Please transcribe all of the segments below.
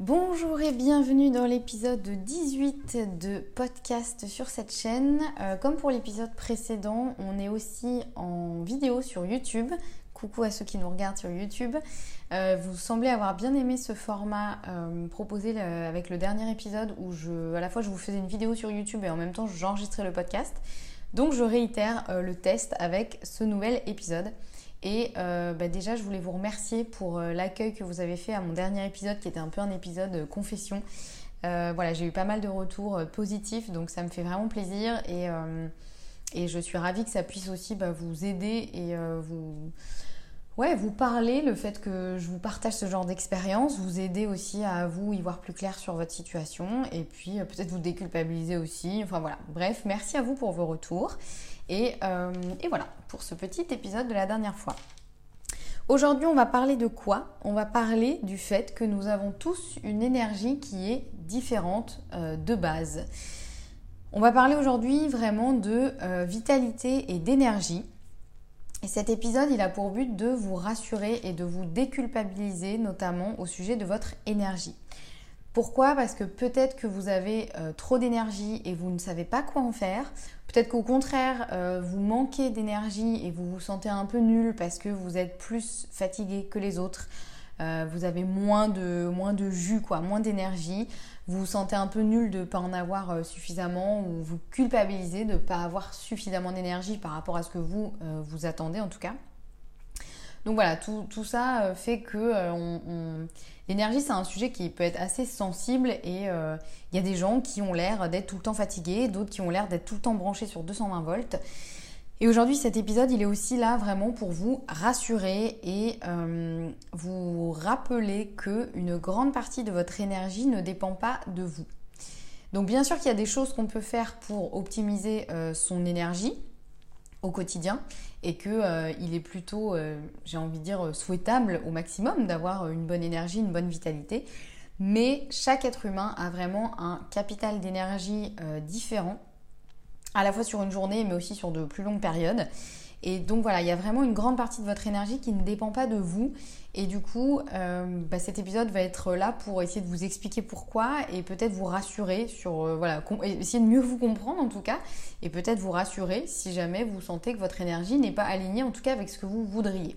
Bonjour et bienvenue dans l'épisode 18 de podcast sur cette chaîne. Euh, comme pour l'épisode précédent, on est aussi en vidéo sur YouTube. Coucou à ceux qui nous regardent sur YouTube. Euh, vous semblez avoir bien aimé ce format euh, proposé avec le dernier épisode où je, à la fois je vous faisais une vidéo sur YouTube et en même temps j'enregistrais le podcast. Donc je réitère le test avec ce nouvel épisode. Et euh, bah, déjà, je voulais vous remercier pour euh, l'accueil que vous avez fait à mon dernier épisode, qui était un peu un épisode euh, confession. voilà, j'ai eu pas mal de retours positifs, donc ça me fait vraiment plaisir. Et, je suis ravie que ça puisse aussi bah, vous aider et vous, ouais, vous parler, le fait que je vous partage ce genre d'expérience, vous aider aussi à vous y voir plus clair sur votre situation et puis peut-être vous déculpabiliser aussi. Enfin voilà, bref, merci à vous pour vos retours. Euh, et, voilà pour ce petit épisode de la dernière fois. Aujourd'hui, on va parler de quoi? On va parler du fait que nous avons tous une énergie qui est différente euh, de base. On va parler aujourd'hui vraiment de euh, vitalité et d'énergie. Et cet épisode, il a pour but de vous rassurer et de vous déculpabiliser, notamment au sujet de votre énergie. Pourquoi? Parce que peut-être que vous avez trop d'énergie et vous ne savez pas quoi en faire, Peut-être qu'au contraire, euh, vous manquez d'énergie et vous vous sentez un peu nul parce que vous êtes plus fatigué que les autres. Euh, vous avez moins de, moins de jus, quoi, moins d'énergie. Vous vous sentez un peu nul de ne pas en avoir euh, suffisamment ou vous culpabilisez de ne pas avoir suffisamment d'énergie par rapport à ce que vous vous attendez en tout cas. Donc voilà, tout, ça fait que L'énergie, c'est un sujet qui peut être assez sensible et euh, il y a des gens qui ont l'air d'être tout le temps fatigués, d'autres qui ont l'air d'être tout le temps branchés sur 220 volts. Et aujourd'hui, cet épisode, il est aussi là vraiment pour vous rassurer et euh, vous rappeler que une grande partie de votre énergie ne dépend pas de vous. Donc bien sûr qu'il y a des choses qu'on peut faire pour optimiser euh, son énergie au quotidien et que euh, il est plutôt, j'ai envie de dire, souhaitable au maximum d'avoir une bonne énergie, une bonne vitalité. Mais chaque être humain a vraiment un capital d'énergie différent, à la fois sur une journée, mais aussi sur de plus longues périodes. Et donc voilà, il y a vraiment une grande partie de votre énergie qui ne dépend pas de vous. Et du coup, euh, bah, cet épisode va être là pour essayer de vous expliquer pourquoi et peut-être vous rassurer sur, euh, voilà, essayer de mieux vous comprendre en tout cas, et peut-être vous rassurer si jamais vous sentez que votre énergie n'est pas alignée en tout cas avec ce que vous voudriez.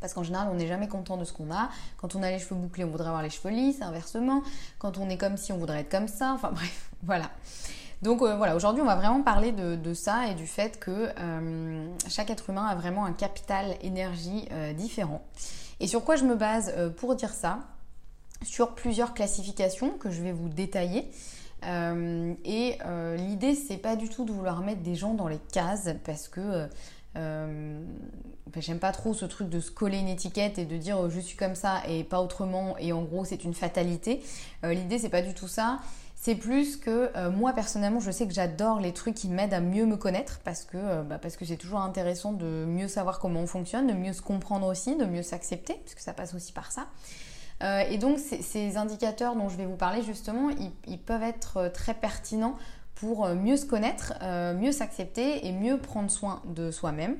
Parce qu'en général, on n'est jamais content de ce qu'on a. Quand on a les cheveux bouclés, on voudrait avoir les cheveux lisses, inversement. Quand on est comme si, on voudrait être comme ça. Enfin bref, voilà. Donc euh, voilà, aujourd'hui on va vraiment parler de, ça et du fait que euh, chaque être humain a vraiment un capital énergie euh, différent. Et sur quoi je me base pour dire ça? Sur plusieurs classifications que je vais vous détailler. et l'idée c'est pas du tout de vouloir mettre des gens dans les cases parce que j'aime pas trop ce truc de se coller une étiquette et de dire je suis comme ça et pas autrement et en gros c'est une fatalité. L'idée c'est pas du tout ça. C'est plus que euh, moi personnellement, je sais que j'adore les trucs qui m'aident à mieux me connaître parce que euh, bah, parce que c'est toujours intéressant de mieux savoir comment on fonctionne, de mieux se comprendre aussi, de mieux s'accepter, parce que ça passe aussi par ça. Euh, et donc ces indicateurs dont je vais vous parler justement, ils, peuvent être très pertinents pour mieux se connaître, mieux s'accepter et mieux prendre soin de soi-même.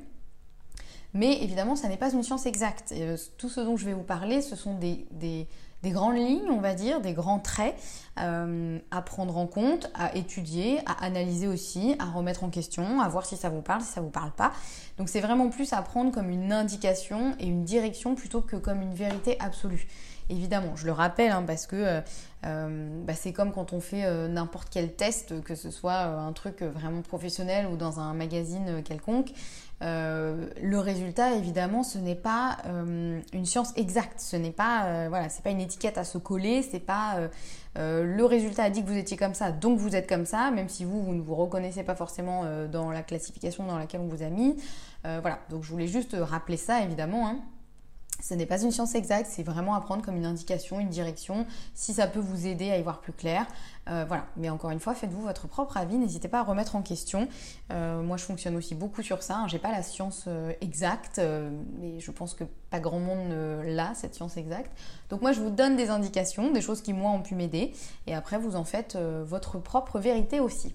Mais évidemment, ça n'est pas une science exacte. tout ce dont je vais vous parler, ce sont des grandes lignes, on va dire, des grands traits euh, à prendre en compte, à étudier, à analyser aussi, à remettre en question, à voir si ça vous parle, si ça vous parle pas. Donc c'est vraiment plus à prendre comme une indication et une direction plutôt que comme une vérité absolue. évidemment. Je le rappelle hein, parce que bah, c'est comme quand on fait n'importe quel test, que ce soit un truc vraiment professionnel ou dans un magazine quelconque. Euh, le résultat, évidemment, ce n'est pas euh, une science exacte. Ce n'est pas, euh, voilà, pas une étiquette à se coller. C'est pas le résultat a dit que vous étiez comme ça, donc vous êtes comme ça, même si vous, vous ne vous reconnaissez pas forcément dans la classification dans laquelle on vous a mis. voilà. Donc je voulais juste rappeler ça, évidemment. Hein. Ce n'est pas une science exacte, c'est vraiment à prendre comme une indication, une direction, si ça peut vous aider à y voir plus clair. Euh, voilà, mais encore une fois, faites-vous votre propre avis, n'hésitez pas à remettre en question. Euh, moi, je fonctionne aussi beaucoup sur ça. J'ai pas la science euh, exacte, mais je pense que pas grand monde l'a, cette science exacte. Donc moi, je vous donne des indications, des choses qui, moi, ont pu m'aider, et après, vous en faites votre propre vérité aussi.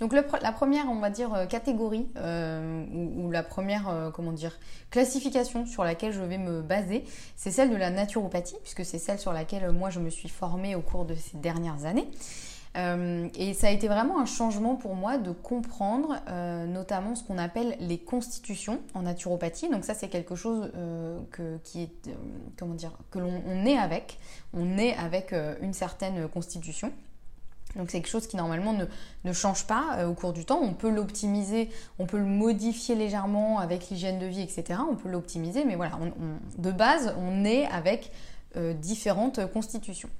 Donc la première, on va dire, euh, catégorie euh, ou, la première, euh, comment dire, classification sur laquelle je vais me baser, c'est celle de la naturopathie, puisque c'est celle sur laquelle moi je me suis formée au cours de ces dernières années. et ça a été vraiment un changement pour moi de comprendre notamment ce qu'on appelle les constitutions en naturopathie. Donc ça c'est quelque chose que, comment dire, que l'on est avec. On est avec une certaine constitution. Donc c'est quelque chose qui normalement ne, change pas euh, au cours du temps. On peut l'optimiser, on peut le modifier légèrement avec l'hygiène de vie, etc. On peut l'optimiser, mais voilà, de base, on est avec euh, différentes constitutions.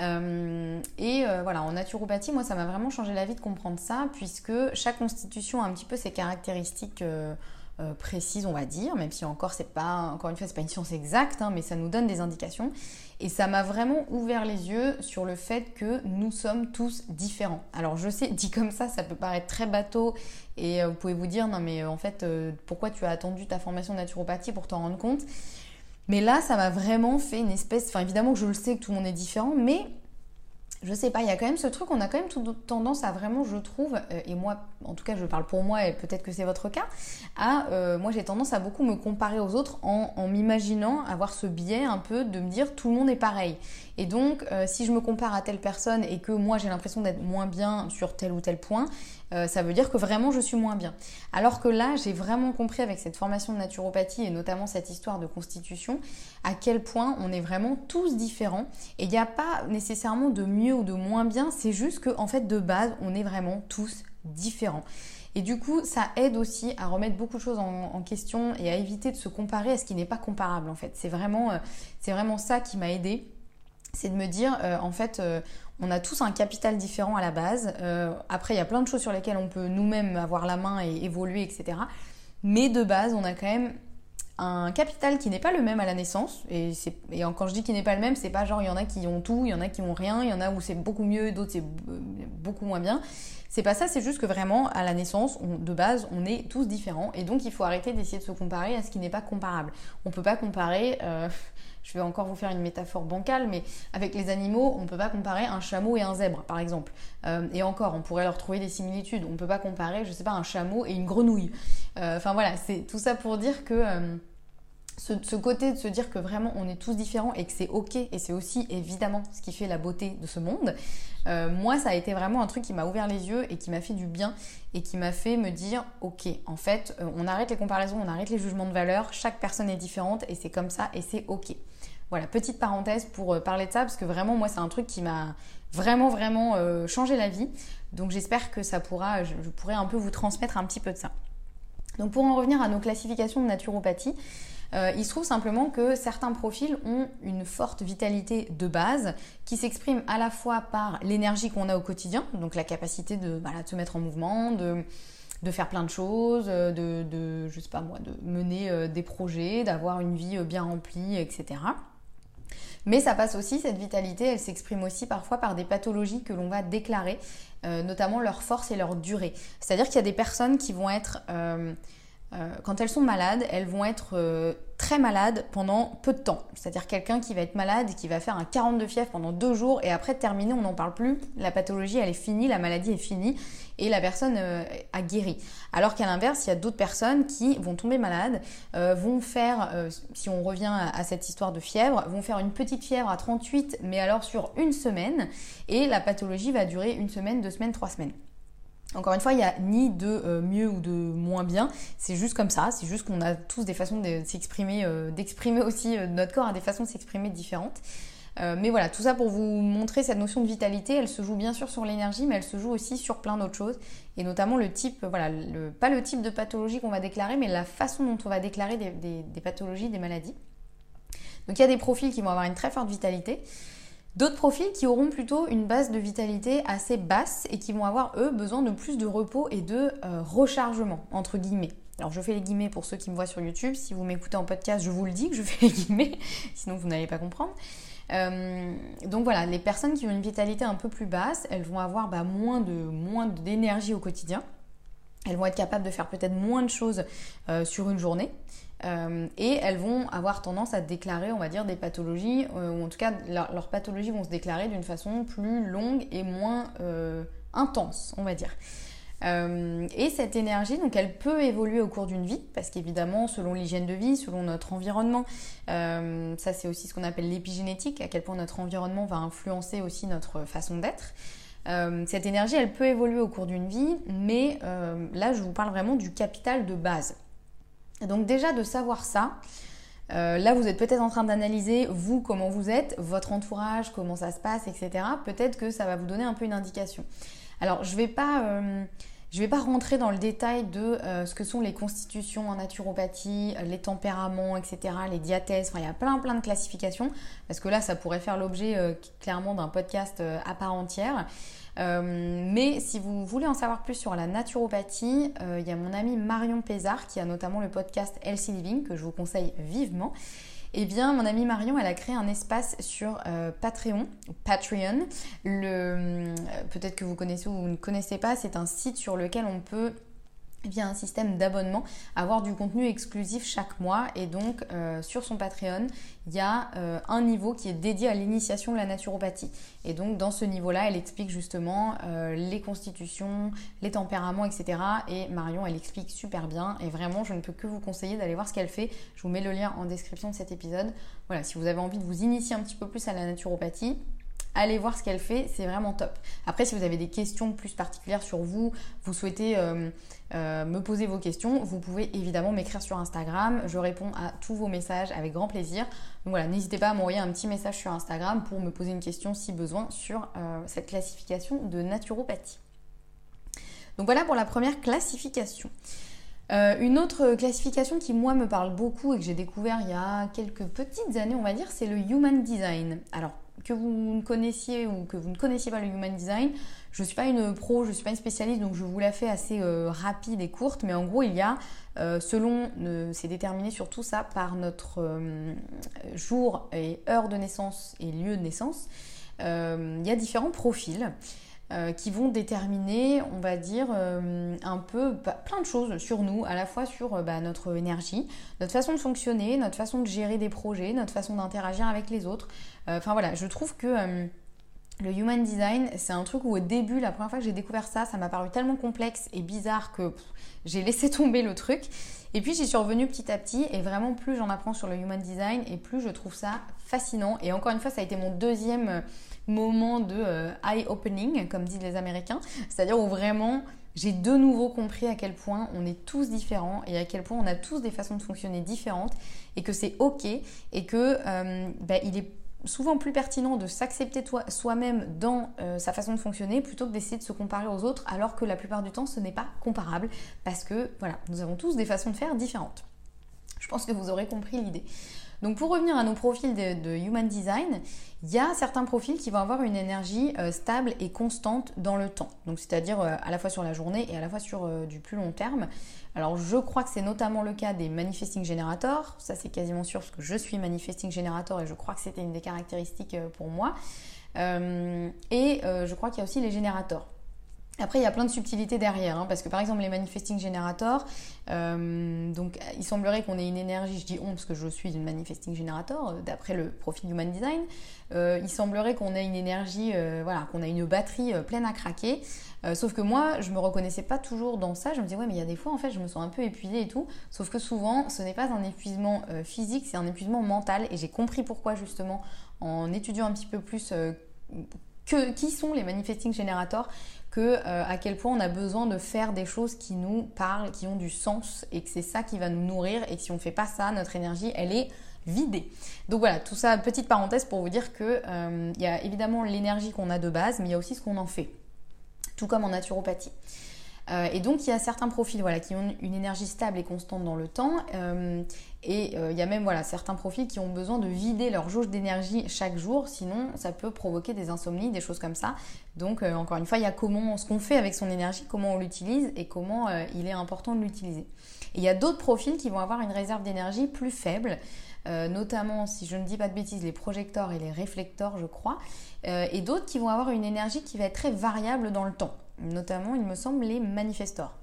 Euh, et voilà, en naturopathie, moi, ça m'a vraiment changé la vie de comprendre ça, puisque chaque constitution a un petit peu ses caractéristiques euh, précise, on va dire, même si encore c'est pas, encore une fois, c'est pas une science exacte, hein, mais ça nous donne des indications. Et ça m'a vraiment ouvert les yeux sur le fait que nous sommes tous différents. Alors je sais, dit comme ça, ça peut paraître très bateau, et euh, vous pouvez vous dire, non mais euh, en fait, pourquoi tu as attendu ta formation de naturopathie pour t'en rendre compte? Mais là, ça m'a vraiment fait une espèce. Enfin, évidemment que je le sais que tout le monde est différent, mais je sais pas, il y a quand même ce truc, on a quand même tendance à vraiment, je trouve, euh, et moi, en tout cas, je parle pour moi, et peut-être que c'est votre cas, à, euh, moi j'ai tendance à beaucoup me comparer aux autres en, en m'imaginant avoir ce biais un peu de me dire tout le monde est pareil. Et donc, euh, si je me compare à telle personne et que moi j'ai l'impression d'être moins bien sur tel ou tel point, euh, ça veut dire que vraiment je suis moins bien. Alors que là, j'ai vraiment compris avec cette formation de naturopathie et notamment cette histoire de constitution, à quel point on est vraiment tous différents. Et il n'y a pas nécessairement de mieux ou de moins bien, c'est juste qu'en en fait, de base, on est vraiment tous différents. Et du coup, ça aide aussi à remettre beaucoup de choses en, question et à éviter de se comparer à ce qui n'est pas comparable en fait. C'est vraiment, euh, vraiment ça qui m'a aidé c'est de me dire, euh, en fait, euh, on a tous un capital différent à la base. Euh, après, il y a plein de choses sur lesquelles on peut nous-mêmes avoir la main et évoluer, etc. Mais de base, on a quand même un capital qui n'est pas le même à la naissance. Et, et quand je dis qu'il n'est pas le même, c'est pas genre il y en a qui ont tout, il y en a qui ont rien, il y en a où c'est beaucoup mieux, d'autres c'est beaucoup moins bien. C'est pas ça, c'est juste que vraiment à la naissance, de base, on est tous différents. Et donc il faut arrêter d'essayer de se comparer à ce qui n'est pas comparable. On peut pas comparer je vais encore vous faire une métaphore bancale, mais avec les animaux, on ne peut pas comparer un chameau et un zèbre, par exemple. Euh, et encore, on pourrait leur trouver des similitudes. On ne peut pas comparer, je sais pas, un chameau et une grenouille. Euh, enfin voilà, c'est tout ça pour dire que euh, ce, côté de se dire que vraiment on est tous différents et que c'est ok et c'est aussi évidemment ce qui fait la beauté de ce monde, moi ça a été vraiment un truc qui m'a ouvert les yeux et qui m'a fait du bien et qui m'a fait me dire ok en fait on arrête les comparaisons, on arrête les jugements de valeur, chaque personne est différente et c'est comme ça et c'est ok. Voilà, petite parenthèse pour euh, parler de ça, parce que vraiment, moi, c'est un truc qui m'a vraiment, vraiment euh, changé la vie. Donc j'espère que ça pourra, je, pourrai un peu vous transmettre un petit peu de ça. Donc pour en revenir à nos classifications de naturopathie, euh, il se trouve simplement que certains profils ont une forte vitalité de base qui s'exprime à la fois par l'énergie qu'on a au quotidien, donc la capacité de, se mettre en mouvement, de, faire plein de choses, de, de, mener des projets, d'avoir une vie bien remplie, etc. Mais ça passe aussi, cette vitalité, elle s'exprime aussi parfois par des pathologies que l'on va déclarer, euh, notamment leur force et leur durée. C'est-à-dire qu'il y a des personnes qui vont être... Euh, euh, quand elles sont malades, elles vont être euh, très malades pendant peu de temps. C'est-à-dire quelqu'un qui va être malade, qui va faire un 42 fièvre pendant deux jours et après terminer, on n'en parle plus. La pathologie, elle est finie, la maladie est finie et la personne euh, a guéri. Alors qu'à l'inverse, il y a d'autres personnes qui vont tomber malades, vont faire, si on revient à, cette histoire de fièvre, vont faire une petite fièvre à 38, mais alors sur une semaine et la pathologie va durer une semaine, deux semaines, trois semaines. Encore une fois, il n'y a ni de mieux ou de moins bien, c'est juste comme ça, c'est juste qu'on a tous des façons de s'exprimer, d'exprimer aussi, notre corps a des façons de s'exprimer différentes. Euh, mais voilà, tout ça pour vous montrer cette notion de vitalité, elle se joue bien sûr sur l'énergie, mais elle se joue aussi sur plein d'autres choses, et notamment le type, voilà, pas le type de pathologie qu'on va déclarer, mais la façon dont on va déclarer des, pathologies, des maladies. Donc il y a des profils qui vont avoir une très forte vitalité, d'autres profils qui auront plutôt une base de vitalité assez basse et qui vont avoir, eux, besoin de plus de repos et de euh, rechargement, entre guillemets. Alors je fais les guillemets pour ceux qui me voient sur YouTube, si vous m'écoutez en podcast, je vous le dis que je fais les guillemets, sinon vous n'allez pas comprendre. Euh, donc voilà, les personnes qui ont une vitalité un peu plus basse, elles vont avoir bah, moins d'énergie au quotidien. Elles vont être capables de faire peut-être moins de choses euh, sur une journée. Euh, et elles vont avoir tendance à déclarer, on va dire, des pathologies, ou en tout cas, leurs pathologies vont se déclarer d'une façon plus longue et moins intense, on va dire. Euh, et cette énergie, donc elle peut évoluer au cours d'une vie, parce qu'évidemment, selon l'hygiène de vie, selon notre environnement, euh, ça c'est aussi ce qu'on appelle l'épigénétique, à quel point notre environnement va influencer aussi notre façon d'être. Euh, cette énergie, elle peut évoluer au cours d'une vie, mais là, je vous parle vraiment du capital de base. Donc déjà de savoir ça, là, vous êtes peut-être en train d'analyser, vous, comment vous êtes, votre entourage, comment ça se passe, etc. Peut-être que ça va vous donner un peu une indication. Alors, je ne vais pas... Euh, je vais pas rentrer dans le détail de euh, ce que sont les constitutions en naturopathie, euh, les tempéraments, etc., les diathèses. Enfin, il y a plein plein de classifications parce que là, ça pourrait faire l'objet clairement d'un podcast à part entière. mais si vous voulez en savoir plus sur la naturopathie, il y a mon ami Marion Pézard qui a notamment le podcast Healthy Living que je vous conseille vivement eh bien, mon amie Marion, elle a créé un espace sur euh, Patreon, Patreon. Euh, peut-être que vous connaissez ou vous ne connaissez pas, c'est un site sur lequel on peut via un système d'abonnement, avoir du contenu exclusif chaque mois. Et donc, euh, sur son Patreon, il y a euh, un niveau qui est dédié à l'initiation de la naturopathie. Et donc, dans ce niveau-là, elle explique justement euh, les constitutions, les tempéraments, etc. Et Marion, elle explique super bien. Et vraiment, je ne peux que vous conseiller d'aller voir ce qu'elle fait. Je vous mets le lien en description de cet épisode. Voilà, si vous avez envie de vous initier un petit peu plus à la naturopathie, allez voir ce qu'elle fait, c'est vraiment top. Après, si vous avez des questions plus particulières sur vous, vous souhaitez euh, euh, me poser vos questions, vous pouvez évidemment m'écrire sur Instagram. Je réponds à tous vos messages avec grand plaisir. Donc voilà, n'hésitez pas à m'envoyer un petit message sur Instagram pour me poser une question si besoin sur euh, cette classification de naturopathie. Donc voilà pour la première classification. une autre classification qui moi me parle beaucoup et que j'ai découvert il y a quelques petites années on va dire, c'est le Human Design. Alors que vous ne connaissiez ou que vous ne connaissiez pas le Human Design, je ne suis pas une pro, je ne suis pas une spécialiste, donc je vous la fais assez euh, rapide et courte, mais en gros, il y a, euh, selon, c'est déterminé sur tout ça par notre euh, jour et heure de naissance et lieu de naissance, il y a différents profils. Euh, qui vont déterminer, on va dire, euh, un peu bah, plein de choses sur nous, à la fois sur euh, bah, notre énergie, notre façon de fonctionner, notre façon de gérer des projets, notre façon d'interagir avec les autres. Enfin voilà, je trouve que le human design, c'est un truc où au début, la première fois que j'ai découvert ça, ça m'a paru tellement complexe et bizarre que j'ai laissé tomber le truc. Et puis j'y suis revenue petit à petit et vraiment plus j'en apprends sur le human design et plus je trouve ça fascinant. Et encore une fois, ça a été mon deuxième moment de euh, eye-opening, comme disent les Américains, c'est-à-dire où vraiment j'ai de nouveau compris à quel point on est tous différents et à quel point on a tous des façons de fonctionner différentes et que c'est ok et que euh, bah, il est souvent plus pertinent de s'accepter soi-même dans euh, sa façon de fonctionner plutôt que d'essayer de se comparer aux autres alors que la plupart du temps ce n'est pas comparable parce que voilà, nous avons tous des façons de faire différentes. Je pense que vous aurez compris l'idée. Donc pour revenir à nos profils de, Human Design, il y a certains profils qui vont avoir une énergie euh, stable et constante dans le temps. Donc c'est-à-dire euh, à la fois sur la journée et à la fois sur euh, du plus long terme. Alors je crois que c'est notamment le cas des Manifesting Generators. Ça c'est quasiment sûr parce que je suis Manifesting Generator et je crois que c'était une des caractéristiques pour moi. et je crois qu'il y a aussi les générateurs. Après, il y a plein de subtilités derrière, hein, parce que par exemple, les manifesting generators, euh, donc il semblerait qu'on ait une énergie, je dis on parce que je suis une manifesting generator, euh, d'après le profil Human Design, euh, il semblerait qu'on ait une énergie, voilà, qu'on a une batterie pleine à craquer. sauf que moi, je me reconnaissais pas toujours dans ça. Je me disais ouais, mais il y a des fois en fait, je me sens un peu épuisée et tout. Sauf que souvent, ce n'est pas un épuisement physique, c'est un épuisement mental. Et j'ai compris pourquoi justement en étudiant un petit peu plus qui sont les manifesting generators que à quel point on a besoin de faire des choses qui nous parlent, qui ont du sens et que c'est ça qui va nous nourrir et si on fait pas ça, notre énergie, elle est vidée. Donc voilà, tout ça, petite parenthèse pour vous dire que il y a évidemment l'énergie qu'on a de base, mais il y a aussi ce qu'on en fait, tout comme en naturopathie. Euh, et donc il y a certains profils qui ont une énergie stable et constante dans le temps. Euh, et euh, il y a même voilà, certains profils qui ont besoin de vider leur jauge d'énergie chaque jour, sinon ça peut provoquer des insomnies, des choses comme ça. Donc encore une fois, il y a comment, ce qu'on fait avec son énergie, comment on l'utilise et comment il est important de l'utiliser. Et il y a d'autres profils qui vont avoir une réserve d'énergie plus faible. notamment, si je ne dis pas de bêtises, les projecteurs et les réflecteurs, je crois, et d'autres qui vont avoir une énergie qui va être très variable dans le temps notamment, il me semble, les manifestors.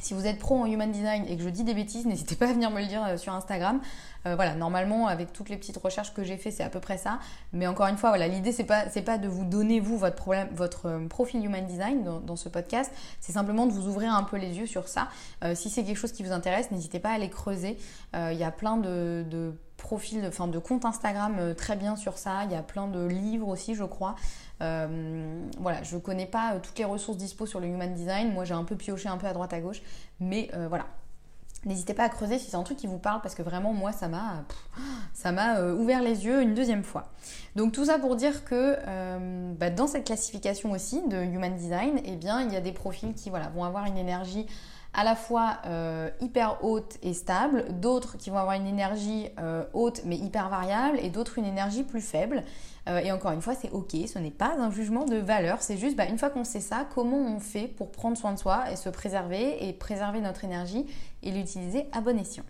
Si vous êtes pro en human design et que je dis des bêtises, n'hésitez pas à venir me le dire euh, sur Instagram. Euh, voilà, normalement, avec toutes les petites recherches que j'ai fait, c'est à peu près ça. Mais encore une fois, voilà, l'idée c'est pas c'est pas de vous donner vous votre problème, votre euh, profil human design dans, ce podcast. C'est simplement de vous ouvrir un peu les yeux sur ça. si c'est quelque chose qui vous intéresse, n'hésitez pas à aller creuser. Il y a plein de profils, enfin de comptes Instagram très bien sur ça. Il y a plein de livres aussi, je crois. Euh, voilà, je connais pas euh, toutes les ressources dispo sur le human design. Moi, j'ai un peu pioché un peu à droite à gauche, mais euh, voilà. N'hésitez pas à creuser si c'est un truc qui vous parle parce que vraiment moi ça m'a ça m'a ouvert les yeux une deuxième fois. Donc tout ça pour dire que bah, dans cette classification aussi de human design, eh bien il y a des profils qui vont avoir une énergie à la fois euh, hyper haute et stable, d'autres qui vont avoir une énergie euh, haute mais hyper variable et d'autres une énergie plus faible. Euh, et encore une fois, c'est ok, ce n'est pas un jugement de valeur, c'est juste bah, une fois qu'on sait ça, comment on fait pour prendre soin de soi et se préserver et préserver notre énergie et l'utiliser à bon escient.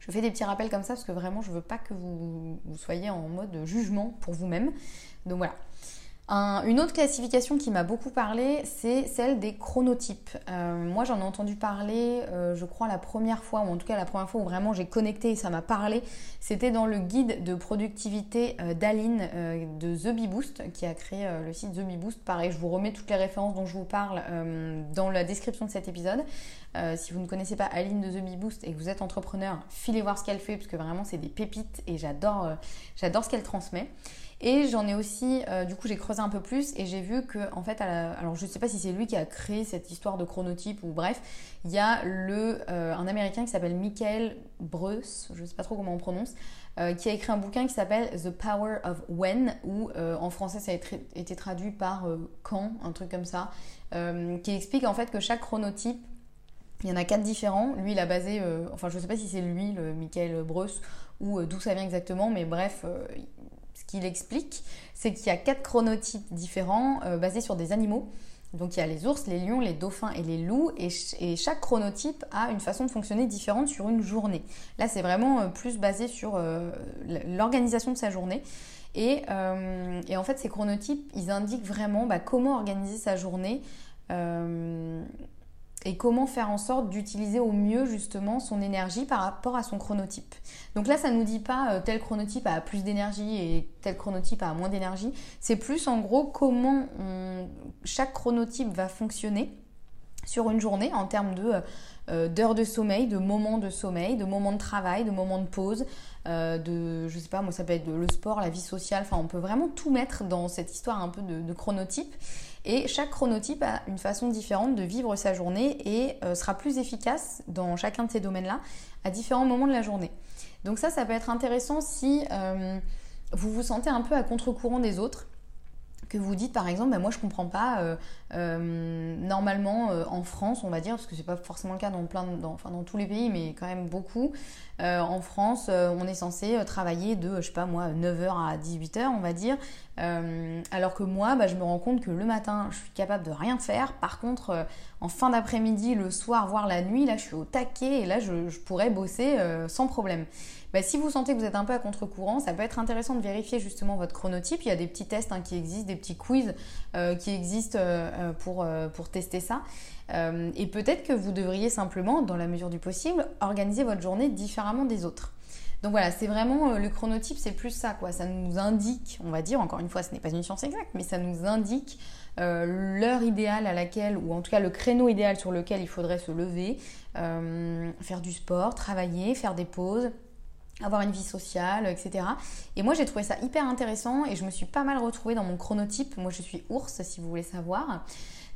Je fais des petits rappels comme ça parce que vraiment je veux pas que vous, vous soyez en mode jugement pour vous-même. Donc voilà une autre classification qui m'a beaucoup parlé, c'est celle des chronotypes. Euh, moi, j'en ai entendu parler, euh, je crois, la première fois, ou en tout cas la première fois où vraiment j'ai connecté et ça m'a parlé, c'était dans le guide de productivité euh, d'Aline de The Bee Boost, qui a créé le site The Bee Boost. Pareil, je vous remets toutes les références dont je vous parle dans la description de cet épisode. si vous ne connaissez pas Aline de The Bee Boost et que vous êtes entrepreneur, filez voir ce qu'elle fait, parce que vraiment, c'est des pépites et j'adore j'adore ce qu'elle transmet. Et j'en ai aussi, euh, du coup, j'ai creusé un peu plus et j'ai vu que, en fait, alors je ne sais pas si c'est lui qui a créé cette histoire de chronotype ou bref, il y a le, euh, un Américain qui s'appelle Michael Bruce, je ne sais pas trop comment on prononce, euh, qui a écrit un bouquin qui s'appelle The Power of When, ou en français ça a été traduit par quand, un truc comme ça, qui explique en fait que chaque chronotype il y en a quatre différents. Lui, il a basé, enfin, je ne sais pas si c'est lui, le Michael Bruce, ou d'où ça vient exactement, mais bref, qu'il explique, c'est qu'il y a quatre chronotypes différents euh, basés sur des animaux. Donc il y a les ours, les lions, les dauphins et les loups, et, chaque chronotype a une façon de fonctionner différente sur une journée. Là, c'est vraiment euh, plus basé sur euh, l'organisation de sa journée. Et, en fait, ces chronotypes, ils indiquent vraiment bah, comment organiser sa journée et comment faire en sorte d'utiliser au mieux justement son énergie par rapport à son chronotype. Donc là, ça ne nous dit pas euh, tel chronotype a plus d'énergie et tel chronotype a moins d'énergie. C'est plus en gros comment chaque chronotype va fonctionner sur une journée en termes de euh, d'heures de sommeil, de moments de sommeil, de moments de travail, de moments de pause, euh, de je sais pas moi ça peut être le sport, la vie sociale. Enfin, on peut vraiment tout mettre dans cette histoire un peu de chronotype. Et chaque chronotype a une façon différente de vivre sa journée et euh, sera plus efficace dans chacun de ces domaines-là à différents moments de la journée. Donc ça, ça peut être intéressant si euh, vous vous sentez un peu à contre-courant des autres que vous dites par exemple, ben moi je comprends pas, euh, normalement en France on va dire, parce que c'est pas forcément le cas dans, plein enfin, dans tous les pays, mais quand même beaucoup, en France on est censé travailler de, je sais pas moi, 9h à 18h on va dire, alors que moi bah, je me rends compte que le matin je suis capable de rien faire, par contre en fin d'après-midi, le soir, voire la nuit, là je suis au taquet et là je, pourrais bosser sans problème. Bah, si vous sentez que vous êtes un peu à contre-courant, ça peut être intéressant de vérifier justement votre chronotype. Il y a des petits tests hein, qui existent, des petits quiz euh, qui existent euh, euh, pour, pour tester ça. Et peut-être que vous devriez simplement, dans la mesure du possible, organiser votre journée différemment des autres. Donc voilà, c'est vraiment le chronotype, c'est plus ça quoi. Ça nous indique, on va dire, encore une fois, ce n'est pas une science exacte, mais ça nous indique l'heure idéale à laquelle, ou en tout cas le créneau idéal sur lequel il faudrait se lever, faire du sport, travailler, faire des pauses, avoir une vie sociale, etc. Et moi j'ai trouvé ça hyper intéressant et je me suis pas mal retrouvée dans mon chronotype. Moi je suis ours si vous voulez savoir.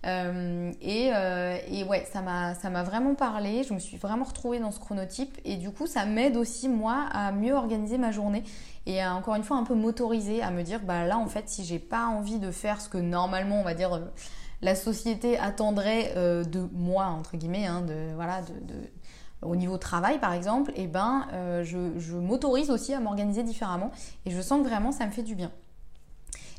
Euh, euh, et, ouais, ça m'a, vraiment parlé. Je me suis vraiment retrouvée dans ce chronotype et du coup, ça m'aide aussi moi à mieux organiser ma journée et à encore une fois un peu m'autoriser à me dire bah là en fait, si j'ai pas envie de faire ce que normalement on va dire la société attendrait euh, de moi entre guillemets, hein, de voilà, de, au niveau travail par exemple, et eh ben je m'autorise aussi à m'organiser différemment et je sens que vraiment ça me fait du bien.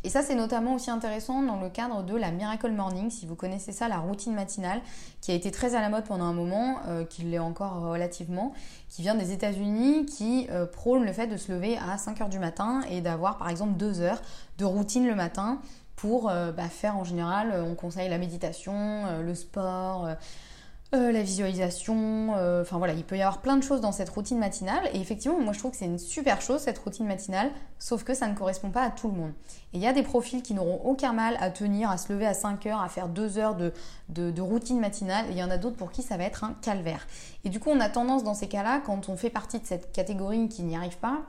Et ça, c'est notamment aussi intéressant dans le cadre de la Miracle Morning, si vous connaissez ça, la routine matinale, qui a été très à la mode pendant un moment, euh, qui l'est encore relativement, qui vient des États-Unis, qui euh, prône le fait de se lever à 5 heures du matin et d'avoir par exemple 2 heures de routine le matin pour euh, bah, faire en général, on conseille la méditation, le sport euh, la visualisation, euh, enfin voilà, il peut y avoir plein de choses dans cette routine matinale. Et effectivement, moi je trouve que c'est une super chose cette routine matinale, sauf que ça ne correspond pas à tout le monde. Et il y a des profils qui n'auront aucun mal à tenir, à se lever à 5 heures, à faire 2 heures de, de routine matinale. Et il y en a d'autres pour qui ça va être un calvaire. Et du coup, on a tendance dans ces cas-là, quand on fait partie de cette catégorie qui n'y arrive pas,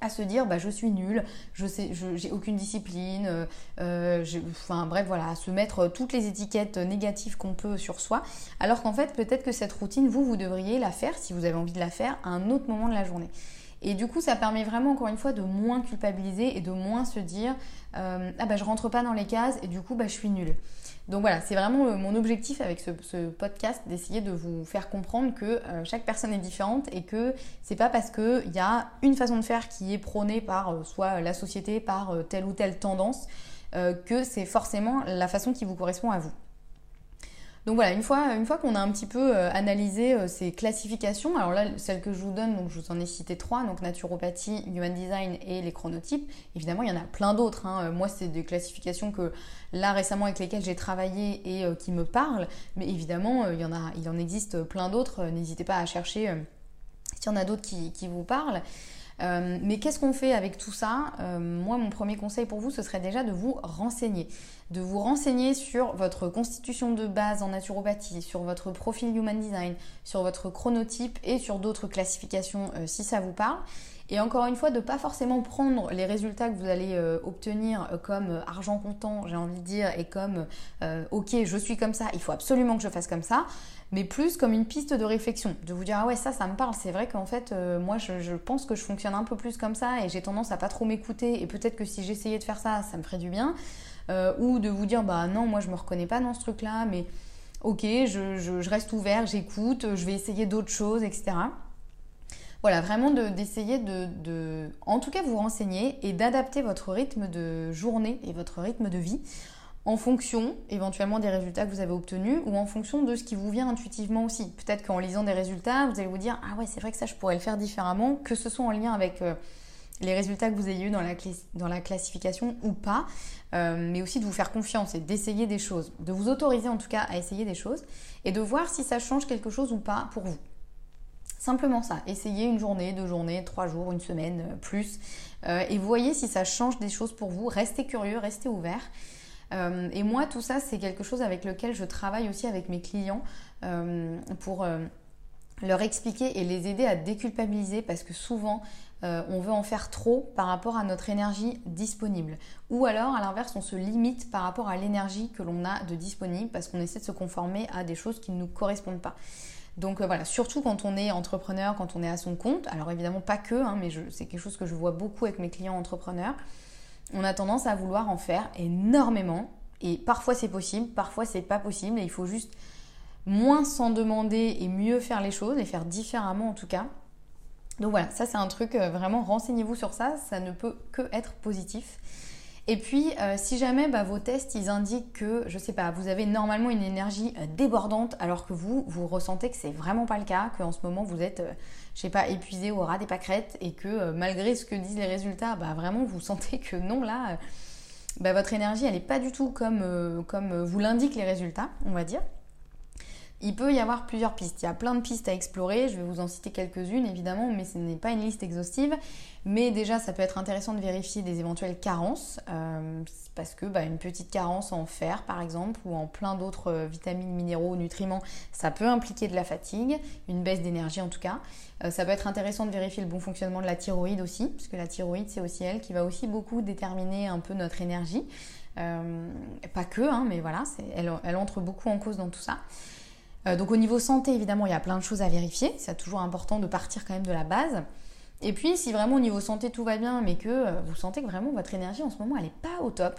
à se dire bah, je suis nulle, je sais, j'ai aucune discipline, euh, euh, enfin bref voilà, à se mettre toutes les étiquettes négatives qu'on peut sur soi, alors qu'en fait peut-être que cette routine vous vous devriez la faire si vous avez envie de la faire à un autre moment de la journée. Et du coup ça permet vraiment encore une fois de moins culpabiliser et de moins se dire euh, ah bah je rentre pas dans les cases et du coup bah je suis nulle. Donc voilà, c'est vraiment euh, mon objectif avec ce, podcast d'essayer de vous faire comprendre que euh, chaque personne est différente et que c'est pas parce qu'il y a une façon de faire qui est prônée par soit la société, par telle ou telle tendance, que c'est forcément la façon qui vous correspond à vous. Donc voilà, une fois, qu'on a un petit peu euh, analysé euh, ces classifications, alors là, celles que je vous donne, donc je vous en ai cité trois, donc naturopathie, human design et les chronotypes. Évidemment, il y en a plein d'autres. Hein. Euh, moi, c'est des classifications que là récemment avec lesquelles j'ai travaillé et qui me parlent. Mais évidemment, il y en existe plein d'autres. N'hésitez pas à chercher s'il y en a d'autres qui vous parlent. Euh, mais qu'est-ce qu'on fait avec tout ça euh, Moi, mon premier conseil pour vous, ce serait déjà de vous renseigner. De vous renseigner sur votre constitution de base en naturopathie, sur votre profil Human Design, sur votre chronotype et sur d'autres classifications euh, si ça vous parle. Et encore une fois, de pas forcément prendre les résultats que vous allez obtenir comme argent comptant, j'ai envie de dire, et comme ok, je suis comme ça, il faut absolument que je fasse comme ça, mais plus comme une piste de réflexion, de vous dire ah ouais ça, ça me parle. C'est vrai qu'en fait, moi, je, pense que je fonctionne un peu plus comme ça et j'ai tendance à pas trop m'écouter. Et peut-être que si j'essayais de faire ça, ça me ferait du bien. ou de vous dire bah non, moi je me reconnais pas dans ce truc-là, mais ok, je reste ouvert, j'écoute, je vais essayer d'autres choses, etc. Voilà, vraiment d'essayer de, en tout cas, vous renseigner et d'adapter votre rythme de journée et votre rythme de vie en fonction éventuellement des résultats que vous avez obtenus ou en fonction de ce qui vous vient intuitivement aussi. Peut-être qu'en lisant des résultats, vous allez vous dire ah ouais c'est vrai que ça je pourrais le faire différemment, que ce soit en lien avec euh, les résultats que vous ayez eu dans la, classification ou pas, euh, mais aussi de vous faire confiance et d'essayer des choses, de vous autoriser en tout cas à essayer des choses et de voir si ça change quelque chose ou pas pour vous. Simplement ça, essayez une journée, deux journées, trois jours, une semaine, euh, plus, et voyez si ça change des choses pour vous. Restez curieux, restez ouvert. Euh, et moi, tout ça, c'est quelque chose avec lequel je travaille aussi avec mes clients pour leur expliquer et les aider à déculpabiliser parce que souvent, on veut en faire trop par rapport à notre énergie disponible. Ou alors, à l'inverse, on se limite par rapport à l'énergie que l'on a de disponible parce qu'on essaie de se conformer à des choses qui ne nous correspondent pas. Donc euh, voilà, surtout quand on est entrepreneur, quand on est à son compte, alors évidemment pas que, hein, mais c'est quelque chose que je vois beaucoup avec mes clients entrepreneurs, on a tendance à vouloir en faire énormément, et parfois c'est possible, parfois c'est pas possible, et il faut juste moins s'en demander et mieux faire les choses, et faire différemment en tout cas. Donc voilà, ça c'est un truc, euh, vraiment renseignez-vous sur ça, ça ne peut que être positif. Et puis, euh, si jamais bah, vos tests, ils indiquent que, je sais pas, vous avez normalement une énergie euh, débordante, alors que vous, vous ressentez que c'est vraiment pas le cas, qu'en ce moment vous êtes, euh, je sais pas, épuisé au ras des pâquerettes, et que malgré ce que disent les résultats, bah vraiment vous sentez que non, là, bah, votre énergie, elle n'est pas du tout comme, comme vous l'indiquent les résultats, on va dire. Il peut y avoir plusieurs pistes. Il y a plein de pistes à explorer. Je vais vous en citer quelques-unes évidemment, mais ce n'est pas une liste exhaustive. Mais déjà, ça peut être intéressant de vérifier des éventuelles carences, euh, parce que bah, une petite carence en fer par exemple, ou en plein d'autres euh, vitamines, minéraux, nutriments, ça peut impliquer de la fatigue, une baisse d'énergie en tout cas. Euh, ça peut être intéressant de vérifier le bon fonctionnement de la thyroïde aussi, parce que la thyroïde c'est aussi elle qui va aussi beaucoup déterminer un peu notre énergie. pas que, hein, mais voilà, elle, elle entre beaucoup en cause dans tout ça. Euh, donc au niveau santé, évidemment, il y a plein de choses à vérifier. C'est toujours important de partir quand même de la base. Et puis, si vraiment au niveau santé tout va bien, mais que euh, vous sentez que vraiment votre énergie en ce moment, elle n'est pas au top,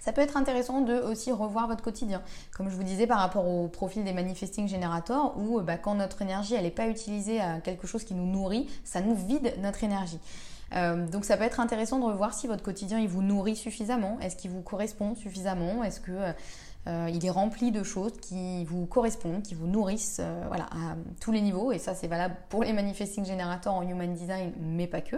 ça peut être intéressant de aussi revoir votre quotidien. Comme je vous disais par rapport au profil des manifesting generators, où euh, bah, quand notre énergie elle n'est pas utilisée à quelque chose qui nous nourrit, ça nous vide notre énergie. donc ça peut être intéressant de revoir si votre quotidien il vous nourrit suffisamment, est-ce qu'il vous correspond suffisamment, est-ce que euh, il est rempli de choses qui vous correspondent, qui vous nourrissent euh, voilà, à tous les niveaux. Et ça, c'est valable pour les manifesting generators en human design, mais pas que.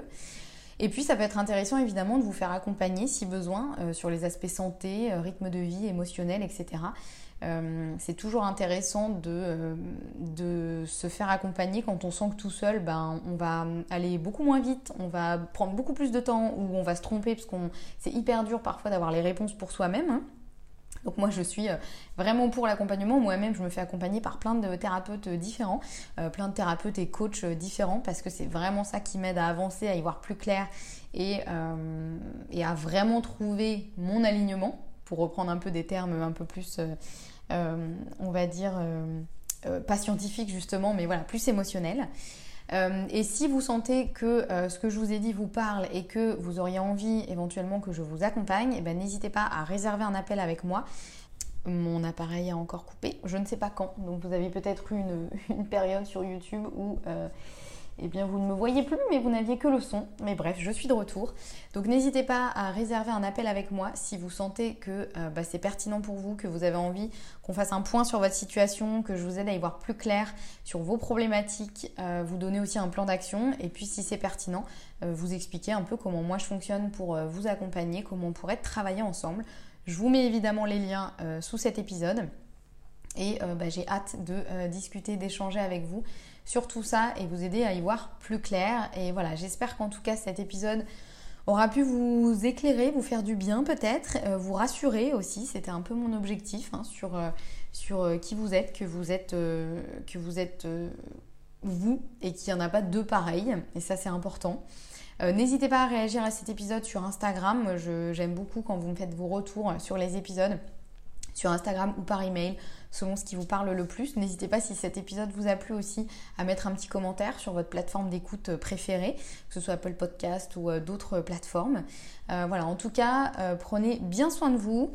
Et puis, ça peut être intéressant évidemment de vous faire accompagner si besoin euh, sur les aspects santé, rythme de vie, émotionnel, etc. c'est toujours intéressant de, de, se faire accompagner quand on sent que tout seul, ben, on va aller beaucoup moins vite, on va prendre beaucoup plus de temps ou on va se tromper parce que c'est hyper dur parfois d'avoir les réponses pour soi-même. Hein. Donc moi je suis euh, vraiment pour l'accompagnement. Moi-même je me fais accompagner par plein de thérapeutes différents, euh, plein de thérapeutes et coachs euh, différents parce que c'est vraiment ça qui m'aide à avancer, à y voir plus clair et, à vraiment trouver mon alignement, pour reprendre un peu des termes un peu plus, on va dire, pas scientifiques justement, mais voilà, plus émotionnels. Euh, et si vous sentez que euh, ce que je vous ai dit vous parle et que vous auriez envie éventuellement que je vous accompagne, eh ben, n'hésitez pas à réserver un appel avec moi. Mon appareil a encore coupé, je ne sais pas quand. Donc vous avez peut-être eu une, période sur YouTube où euh, eh bien vous ne me voyez plus, mais vous n'aviez que le son. Mais bref, je suis de retour. Donc n'hésitez pas à réserver un appel avec moi si vous sentez que euh, bah, c'est pertinent pour vous, que vous avez envie qu'on fasse un point sur votre situation, que je vous aide à y voir plus clair sur vos problématiques, euh, vous donner aussi un plan d'action. Et puis si c'est pertinent, euh, vous expliquer un peu comment moi je fonctionne pour vous accompagner, comment on pourrait travailler ensemble. Je vous mets évidemment les liens sous cet épisode. Et bah, j'ai hâte de discuter, d'échanger avec vous sur tout ça et vous aider à y voir plus clair. Et voilà, j'espère qu'en tout cas cet épisode aura pu vous éclairer, vous faire du bien peut-être, euh, vous rassurer aussi. C'était un peu mon objectif hein, sur, euh, euh, qui vous êtes, que vous êtes, que vous êtes vous et qu'il n'y en a pas deux pareils. Et ça c'est important. N'hésitez pas à réagir à cet épisode sur Instagram. J'aime beaucoup quand vous me faites vos retours sur les épisodes sur Instagram ou par email selon ce qui vous parle le plus. N'hésitez pas si cet épisode vous a plu aussi à mettre un petit commentaire sur votre plateforme d'écoute préférée, que ce soit Apple Podcast ou euh, d'autres plateformes. Euh, voilà, en tout cas, euh, prenez bien soin de vous.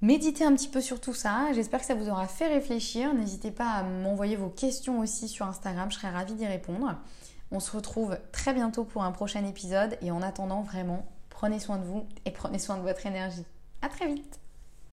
Méditez un petit peu sur tout ça. J'espère que ça vous aura fait réfléchir. N'hésitez pas à m'envoyer vos questions aussi sur Instagram. Je serai ravie d'y répondre. On se retrouve très bientôt pour un prochain épisode. Et en attendant, vraiment, prenez soin de vous et prenez soin de votre énergie. À très vite